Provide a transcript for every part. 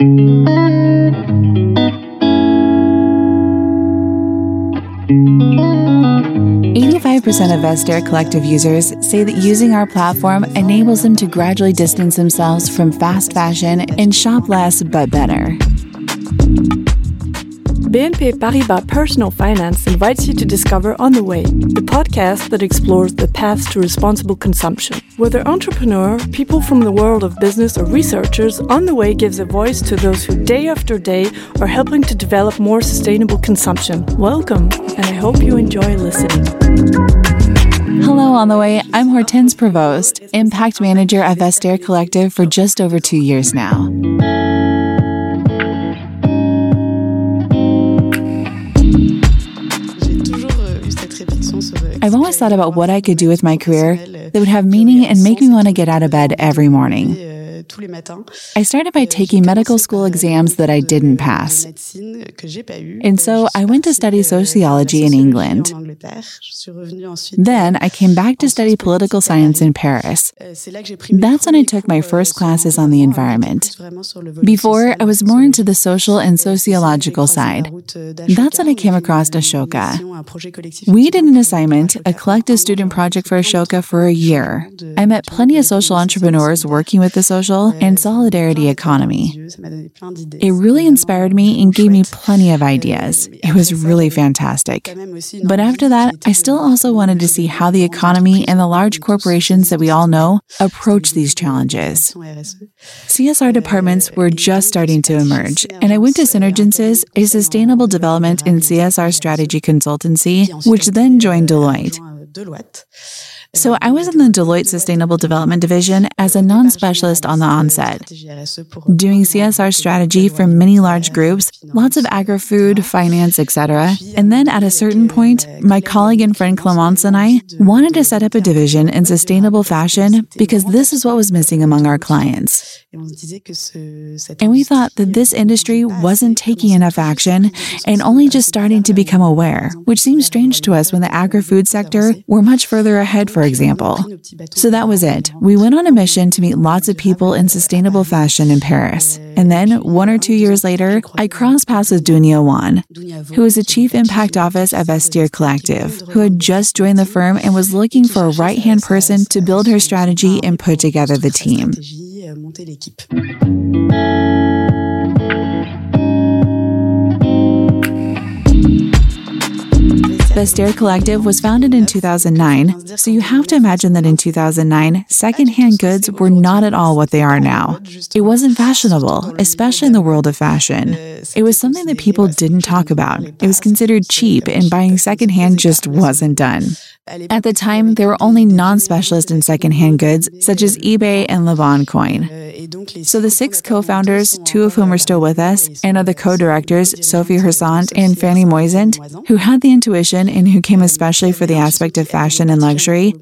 Eighty-five percent of Vestiaire Collective users say that using our platform enables them to gradually distance themselves from fast fashion and shop less but better. BNP Paribas Personal Finance invites you to discover On the Way, the podcast that explores the paths to responsible consumption. Whether entrepreneur, people from the world of business, or researchers, On the Way gives a voice to those who day after day are helping to develop more sustainable consumption. Welcome, and I hope you enjoy listening. Hello, on the way. I'm Hortense Provost, Impact Manager at Vestiaire Collective for just over two years now. I've always thought about what I could do with my career that would have meaning and make me want to get out of bed every morning. I started by taking medical school exams that I didn't pass. And so I went to study sociology in England. Then I came back to study political science in Paris. That's when I took my first classes on the environment. Before, I was more into the social and sociological side. That's when I came across Ashoka. We did an assignment, a collective student project for Ashoka for a year. I met plenty of social entrepreneurs working with the social and solidarity economy. It really inspired me and gave me plenty of ideas. It was really fantastic. But after that, I still also wanted to see how the economy and the large corporations that we all know approach these challenges. CSR departments were just starting to emerge, and I went to Synergences, a sustainable development in CSR strategy consultancy, which then joined Deloitte. So I was in the Deloitte Sustainable Development Division as a non specialist on the onset, doing CSR strategy for many large groups, lots of agri food, finance, etc. And then at a certain point, my colleague and friend Clemence and I wanted to set up a division in sustainable fashion because this is what was missing among our clients. And we thought that this industry wasn't taking enough action and only just starting to become aware, which seems strange to us when the agri food sector were much further ahead for example. So that was it. We went on a mission to meet lots of people in sustainable fashion in Paris. And then, one or two years later, I crossed paths with Dounia Wone, who is the chief impact office at Vestiaire Collective, who had just joined the firm and was looking for a right hand person to build her strategy and put together the team. Vestiaire Collective was founded in 2009, so you have to imagine that in 2009, secondhand goods were not at all what they are now. It wasn't fashionable, especially in the world of fashion. It was something that people didn't talk about. It was considered cheap, and buying secondhand just wasn't done. At the time, there were only non specialists in secondhand goods, such as eBay and Le Bon Coin. So the six co founders, two of whom are still with us, and other co directors, Sophie Hersant and Fanny Moisant, who had the intuition and who came especially for the aspect of fashion and luxury,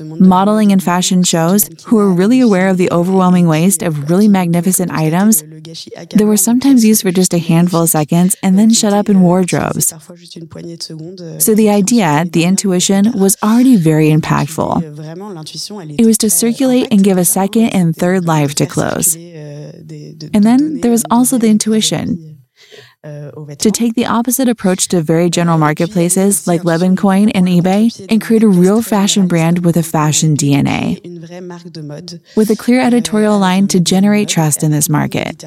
modeling and fashion shows, who were really aware of the overwhelming waste of really magnificent items that were sometimes used for just a handful of seconds and then shut up in wardrobes. So the idea, the intuition, was already very impactful. It was to circulate and give a second and third life to clothes. And then there was also the intuition to take the opposite approach to very general marketplaces like Le Bon Coin and eBay and create a real fashion brand with a fashion DNA. With a clear editorial line to generate trust in this market.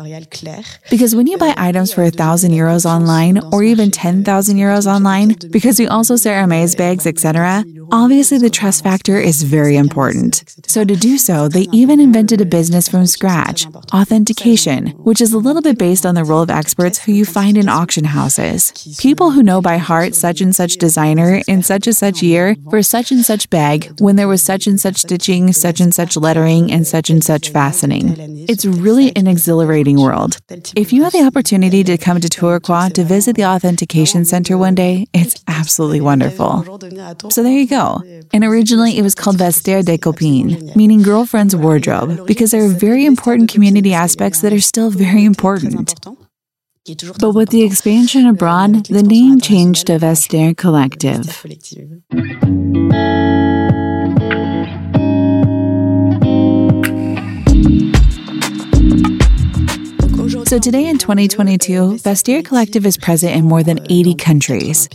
Because when you buy items for 1,000 euros online or even 10,000 euros online, because we also sell Hermes bags, etc., obviously the trust factor is very important. So to do so, they even invented a business from scratch, authentication, which is a little bit based on the role of experts who you find in auction houses. People who know by heart such and such designer in such and such year for such and such bag when there was such and such stitching, such and such lettering, and such and such fastening. It's really an exhilarating world. If you have the opportunity to come to Tourcoing to visit the authentication center one day, it's absolutely wonderful. So there you go. And originally it was called Vestiaire des Copines, meaning girlfriend's wardrobe, because there are very important community aspects that are still very important. But with the expansion abroad, the name changed to Vestiaire Collective. So today in 2022, Vestiaire Collective is present in more than 80 countries.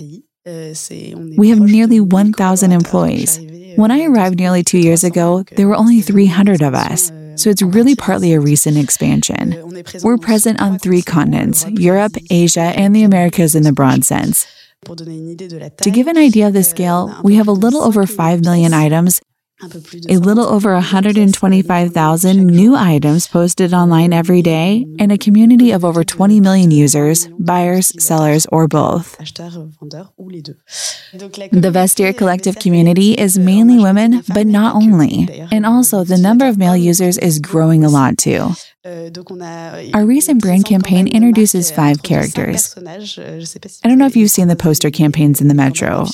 We have nearly 1,000 employees. When I arrived nearly two years ago, there were only 300 of us. So it's really partly a recent expansion. We're present on three continents Europe, Asia, and the Americas in the broad sense. To give an idea of the scale, we have a little over 5 million items a little over 125,000 new items posted online every day, and a community of over 20 million users, buyers, sellers, or both. The Vestiaire Collective community is mainly women, but not only. And also, the number of male users is growing a lot too. Euh, Our recent brand campaign introduces five characters. I don't know if you've seen the poster campaigns in the metro.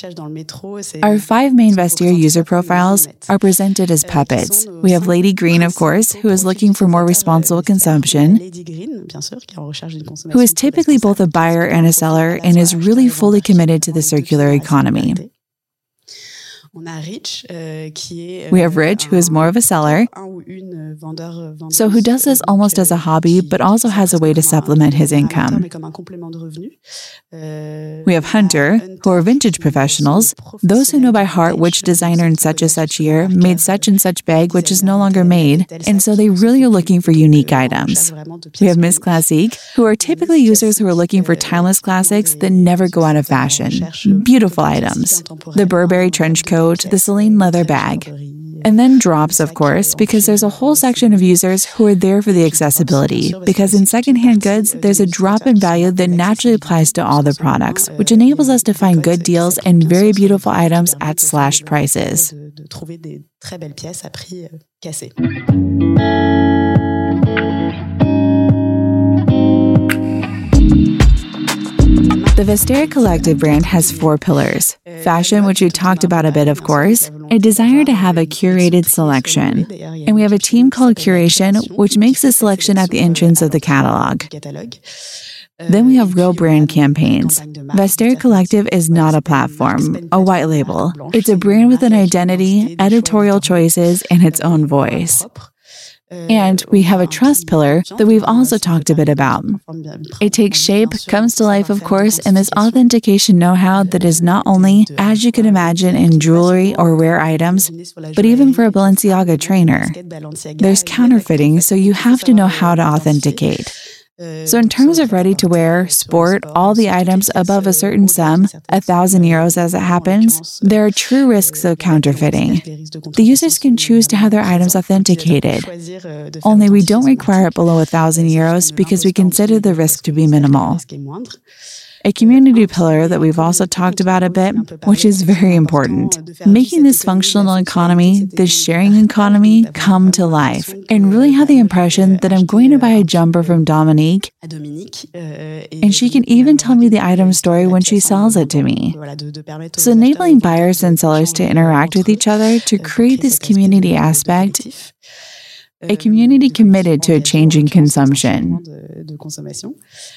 Our five main Vestiaire user profiles are presented as euh, puppets. We have Lady Green, of course, who is looking for more responsible consumption, who is typically both a buyer and a seller and is really fully committed to the circular economy. Euh, we have Rich, who is more of a seller, so who does this almost as a hobby, but also has a way to supplement his income. Euh, we have Hunter, who are vintage professionals, those who know by heart which designer in such and such year made such and such bag, which is no longer made, and so they really are looking for unique items. We have Miss Classique, who are typically users who are looking for timeless classics that never go out of fashion. Beautiful items. The Burberry trench coat coat, the Celine leather bag. And then drops, of course, because there's a whole section of users who are there for the accessibility. Because in secondhand goods, there's a drop in value that naturally applies to all the products, which enables us to find good deals and very beautiful items at slashed prices. The Vestiaire Collective brand has four pillars fashion, which we talked about a bit, of course, a desire to have a curated selection, and we have a team called Curation, which makes the selection at the entrance of the catalog. Then we have real brand campaigns. Vestiaire Collective is not a platform, a white label. It's a brand with an identity, editorial choices, and its own voice. And we have a trust pillar that we've also talked a bit about. It takes shape, comes to life, of course, in this authentication know how that is not only, as you can imagine, in jewelry or rare items, but even for a Balenciaga trainer. There's counterfeiting, so you have to know how to authenticate. So, in terms of ready to wear, sport, all the items above a certain sum, a thousand euros as it happens, there are true risks of counterfeiting. The users can choose to have their items authenticated. Only we don't require it below a thousand euros because we consider the risk to be minimal a community pillar that we've also talked about a bit, which is very important. Making this functional economy, this sharing economy, come to life and really have the impression that I'm going to buy a jumper from Dominique and she can even tell me the item story when she sells it to me. So, enabling buyers and sellers to interact with each other to create this community aspect a community committed to a change in consumption.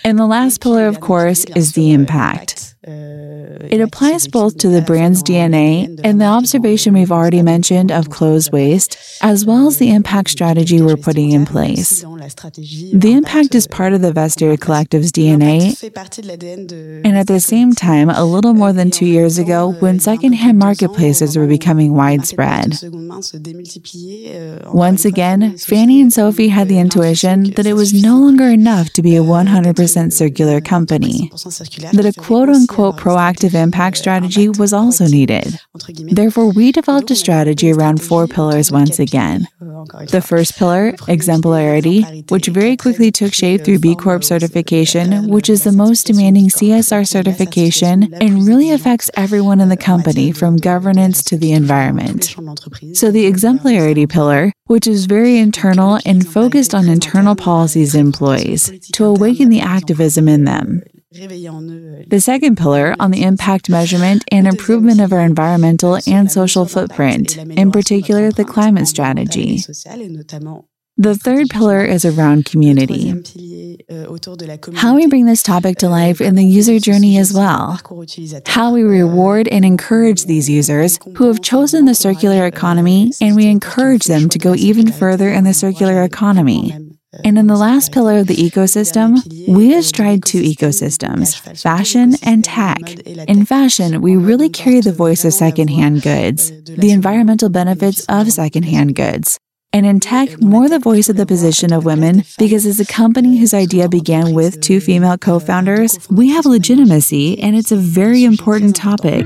And the last pillar, of course, is the impact. It applies both to the brand's DNA and the observation we've already mentioned of closed waste, as well as the impact strategy we're putting in place. The impact is part of the Vestiaire Collective's DNA, and at the same time, a little more than two years ago, when secondhand marketplaces were becoming widespread. Once again, Fanny and Sophie had the intuition that it was no longer enough to be a 100% circular company, that a quote unquote quote proactive impact strategy was also needed. Therefore, we developed a strategy around four pillars once again. The first pillar, exemplarity, which very quickly took shape through B Corp certification, which is the most demanding CSR certification and really affects everyone in the company from governance to the environment. So, the exemplarity pillar, which is very internal and focused on internal policies employees to awaken the activism in them. The second pillar on the impact measurement and improvement of our environmental and social footprint, in particular the climate strategy. The third pillar is around community. How we bring this topic to life in the user journey as well. How we reward and encourage these users who have chosen the circular economy and we encourage them to go even further in the circular economy. And in the last pillar of the ecosystem, we astride two ecosystems fashion and tech. In fashion, we really carry the voice of secondhand goods, the environmental benefits of secondhand goods. And in tech, more the voice of the position of women, because as a company whose idea began with two female co founders, we have legitimacy, and it's a very important topic.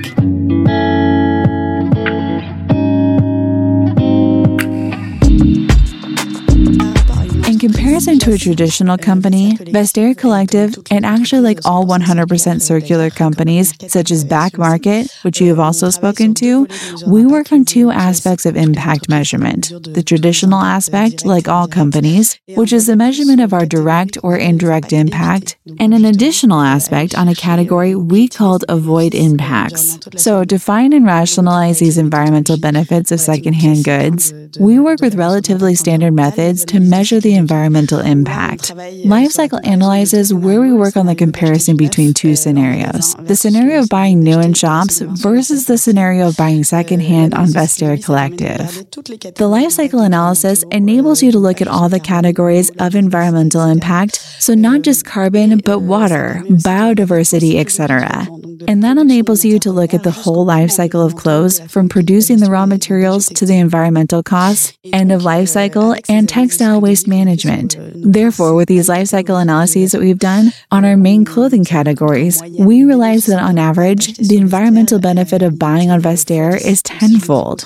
Comparison to a traditional company, Vestiaire Collective, and actually like all 100% circular companies, such as Back Market, which you have also spoken to, we work on two aspects of impact measurement. The traditional aspect, like all companies, which is the measurement of our direct or indirect impact, and an additional aspect on a category we called avoid impacts. So, to find and rationalize these environmental benefits of secondhand goods, we work with relatively standard methods to measure the environmental impact. Lifecycle analyzes where we work on the comparison between two scenarios the scenario of buying new in shops versus the scenario of buying secondhand on Vestiaire Collective. The lifecycle analysis enables you to look at all the categories of environmental impact, so not just carbon, but water, biodiversity, etc. And that enables you to look at the whole life cycle of clothes from producing the raw materials to the environmental costs, end of life cycle, and textile waste management. Therefore, with these life cycle analyses that we've done on our main clothing categories, we realize that on average, the environmental benefit of buying on Vestiaire is tenfold.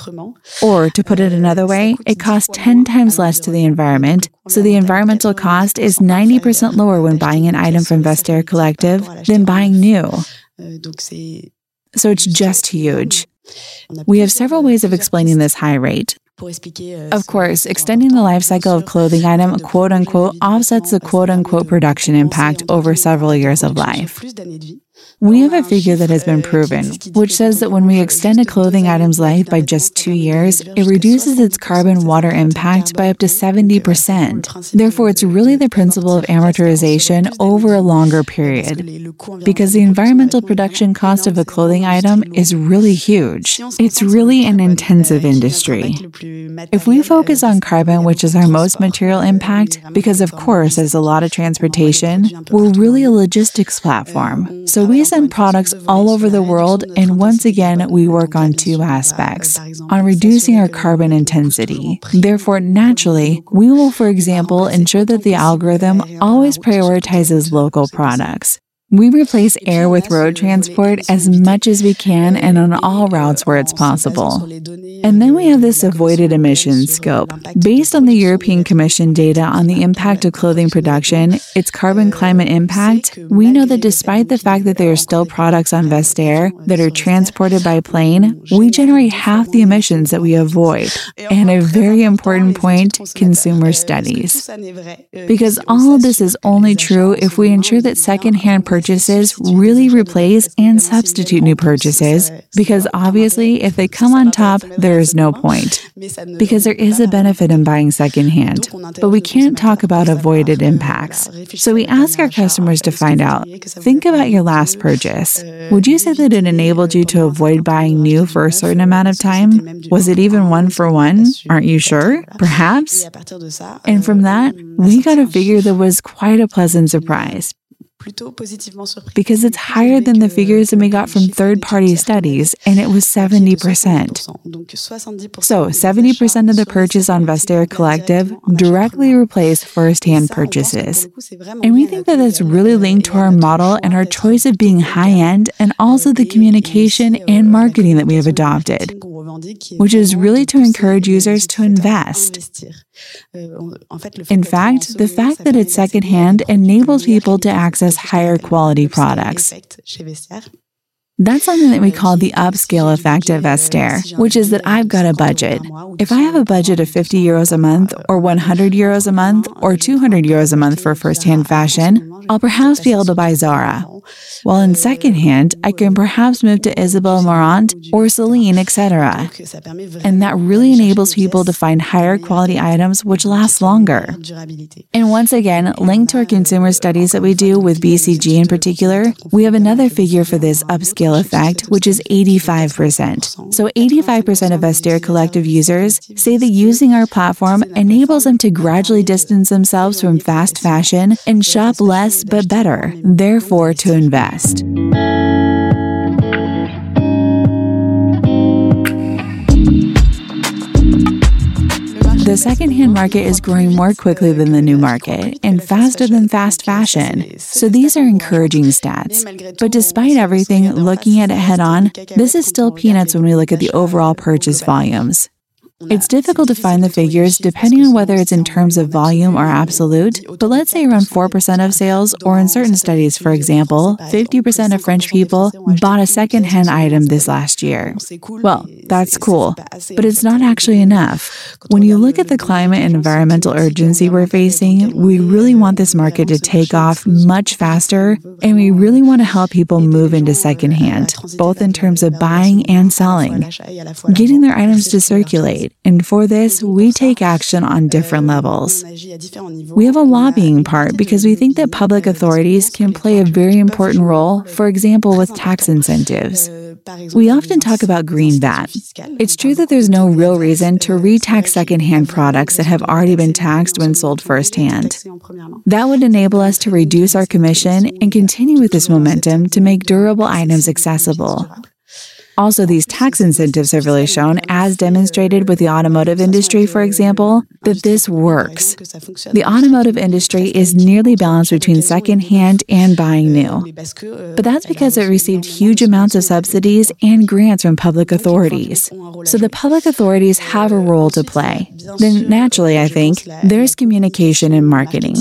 Or to put it another way, it costs 10 times less to the environment, so the environmental cost is 90% lower when buying an item from Vestiaire Collective than buying new. So it's just huge. We have several ways of explaining this high rate. Of course, extending the life cycle of clothing item quote unquote offsets the quote unquote production impact over several years of life. We have a figure that has been proven, which says that when we extend a clothing item's life by just two years, it reduces its carbon water impact by up to 70%. Therefore, it's really the principle of amortization over a longer period. Because the environmental production cost of a clothing item is really huge. It's really an intensive industry. If we focus on carbon, which is our most material impact, because of course there's a lot of transportation, we're really a logistics platform. So we send products all over the world, and once again, we work on two aspects on reducing our carbon intensity. Therefore, naturally, we will, for example, ensure that the algorithm always prioritizes local products. We replace air with road transport as much as we can and on all routes where it's possible. And then we have this avoided emissions scope. Based on the European Commission data on the impact of clothing production, its carbon climate impact, we know that despite the fact that there are still products on Vestiaire that are transported by plane, we generate half the emissions that we avoid. And a very important point consumer studies. Because all of this is only true if we ensure that secondhand purchases really replace and substitute new purchases, because obviously, if they come on top, they're there is no point because there is a benefit in buying secondhand, but we can't talk about avoided impacts. So we ask our customers to find out think about your last purchase. Would you say that it enabled you to avoid buying new for a certain amount of time? Was it even one for one? Aren't you sure? Perhaps? And from that, we got a figure that was quite a pleasant surprise because it's higher than the figures that we got from third party studies, and it was 70%. So, 70% of the purchase on Vestiaire Collective directly replaced first hand purchases. And we think that that's really linked to our model and our choice of being high end and also the communication and marketing that we have adopted, which is really to encourage users to invest. In fact, the fact that it's secondhand enables people to access higher quality products. That's something that we call the upscale effect of Vestiaire, which is that I've got a budget. If I have a budget of 50 euros a month, or 100 euros a month, or 200 euros a month for first-hand fashion, I'll perhaps be able to buy Zara. While in secondhand, I can perhaps move to Isabel Marant or Celine, etc. And that really enables people to find higher quality items which last longer. And once again, linked to our consumer studies that we do with BCG in particular, we have another figure for this upscale effect, which is 85%. So 85% of Vestiaire Collective users say that using our platform enables them to gradually distance themselves from fast fashion and shop less but better, therefore to invest. The secondhand market is growing more quickly than the new market and faster than fast fashion. So these are encouraging stats. But despite everything, looking at it head on, this is still peanuts when we look at the overall purchase volumes. It's difficult to find the figures depending on whether it's in terms of volume or absolute, but let's say around 4% of sales, or in certain studies, for example, 50% of French people bought a second-hand item this last year. Well, that's cool, but it's not actually enough. When you look at the climate and environmental urgency we're facing, we really want this market to take off much faster, and we really want to help people move into secondhand, both in terms of buying and selling, getting their items to circulate and for this, we take action on different levels. We have a lobbying part because we think that public authorities can play a very important role, for example, with tax incentives. We often talk about green VAT. It's true that there's no real reason to retax secondhand products that have already been taxed when sold firsthand. That would enable us to reduce our commission and continue with this momentum to make durable items accessible. Also, these tax incentives have really shown, as demonstrated with the automotive industry, for example, that this works. The automotive industry is nearly balanced between secondhand and buying new. But that's because it received huge amounts of subsidies and grants from public authorities. So the public authorities have a role to play. Then, naturally, I think, there's communication and marketing.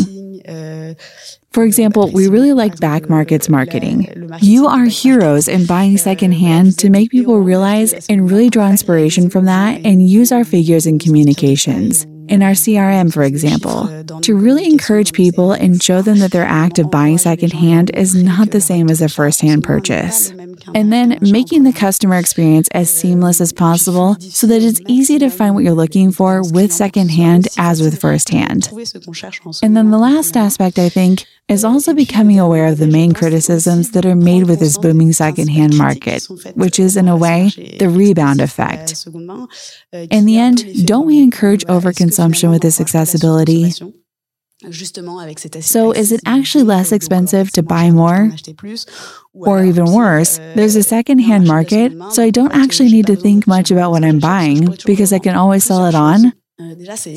For example, we really like Back Market's marketing. You are heroes in buying secondhand to make people realize and really draw inspiration from that and use our figures in communications. In our CRM, for example, to really encourage people and show them that their act of buying secondhand is not the same as a first-hand purchase and then making the customer experience as seamless as possible so that it's easy to find what you're looking for with secondhand as with firsthand. And then the last aspect, I think, is also becoming aware of the main criticisms that are made with this booming secondhand market, which is, in a way, the rebound effect. In the end, don't we encourage overconsumption with this accessibility? So, is it actually less expensive to buy more? Or even worse, there's a second-hand market, so I don't actually need to think much about what I'm buying because I can always sell it on?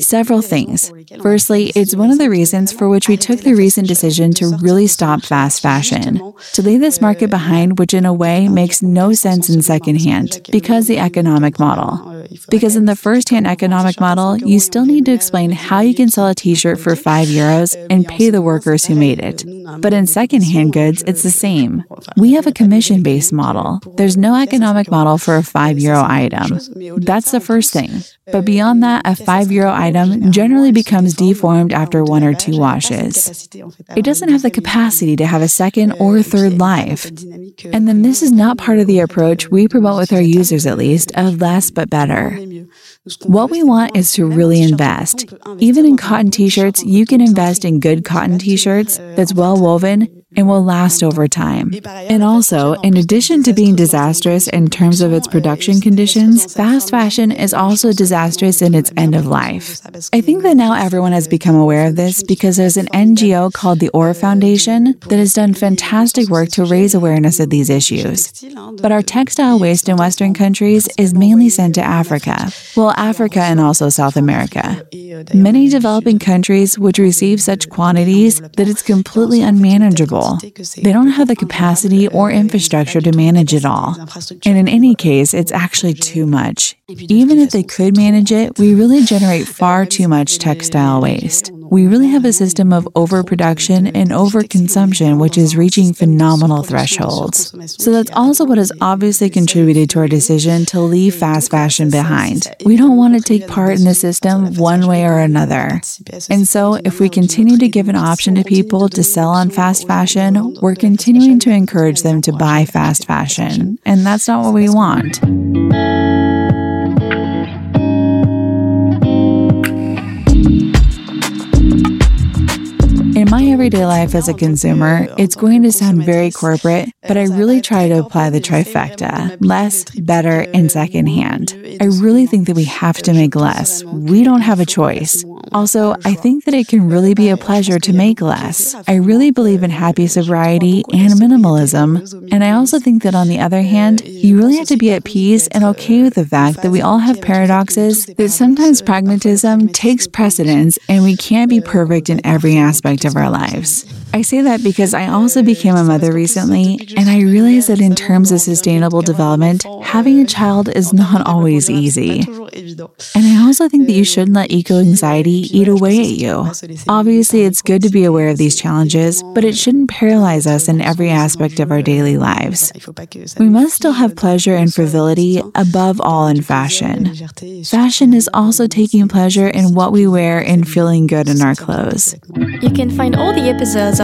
Several things. Firstly, it's one of the reasons for which we took the recent decision to really stop fast fashion, to leave this market behind, which in a way makes no sense in secondhand because the economic model. Because in the first hand economic model, you still need to explain how you can sell a t shirt for 5 euros and pay the workers who made it. But in second hand goods, it's the same. We have a commission based model. There's no economic model for a 5 euro item. That's the first thing. But beyond that, a 5 euro item generally becomes deformed after one or two washes. It doesn't have the capacity to have a second or third life. And then this is not part of the approach we promote with our users, at least, of less but better. What we want is to really invest. Even in cotton t shirts, you can invest in good cotton t shirts that's well woven and will last over time. And also, in addition to being disastrous in terms of its production conditions, fast fashion is also disastrous in its end of life. I think that now everyone has become aware of this because there's an NGO called the OR Foundation that has done fantastic work to raise awareness of these issues. But our textile waste in Western countries is mainly sent to Africa, well, Africa and also South America. Many developing countries would receive such quantities that it's completely unmanageable they don't have the capacity or infrastructure to manage it all. And in any case, it's actually too much. Even if they could manage it, we really generate far too much textile waste we really have a system of overproduction and overconsumption, which is reaching phenomenal thresholds. So that's also what has obviously contributed to our decision to leave fast fashion behind. We don't want to take part in the system one way or another. And so, if we continue to give an option to people to sell on fast fashion, we're continuing to encourage them to buy fast fashion, and that's not what we want. Everyday life as a consumer, it's going to sound very corporate, but I really try to apply the trifecta less, better, and secondhand. I really think that we have to make less. We don't have a choice. Also, I think that it can really be a pleasure to make less. I really believe in happy sobriety and minimalism. And I also think that on the other hand, you really have to be at peace and okay with the fact that we all have paradoxes, that sometimes pragmatism takes precedence and we can't be perfect in every aspect of our lives. I say that because I also became a mother recently, and I realized that in terms of sustainable development, having a child is not always easy. And I also think that you shouldn't let eco anxiety eat away at you. Obviously, it's good to be aware of these challenges, but it shouldn't paralyze us in every aspect of our daily lives. We must still have pleasure and frivolity above all in fashion. Fashion is also taking pleasure in what we wear and feeling good in our clothes. You can find all the episodes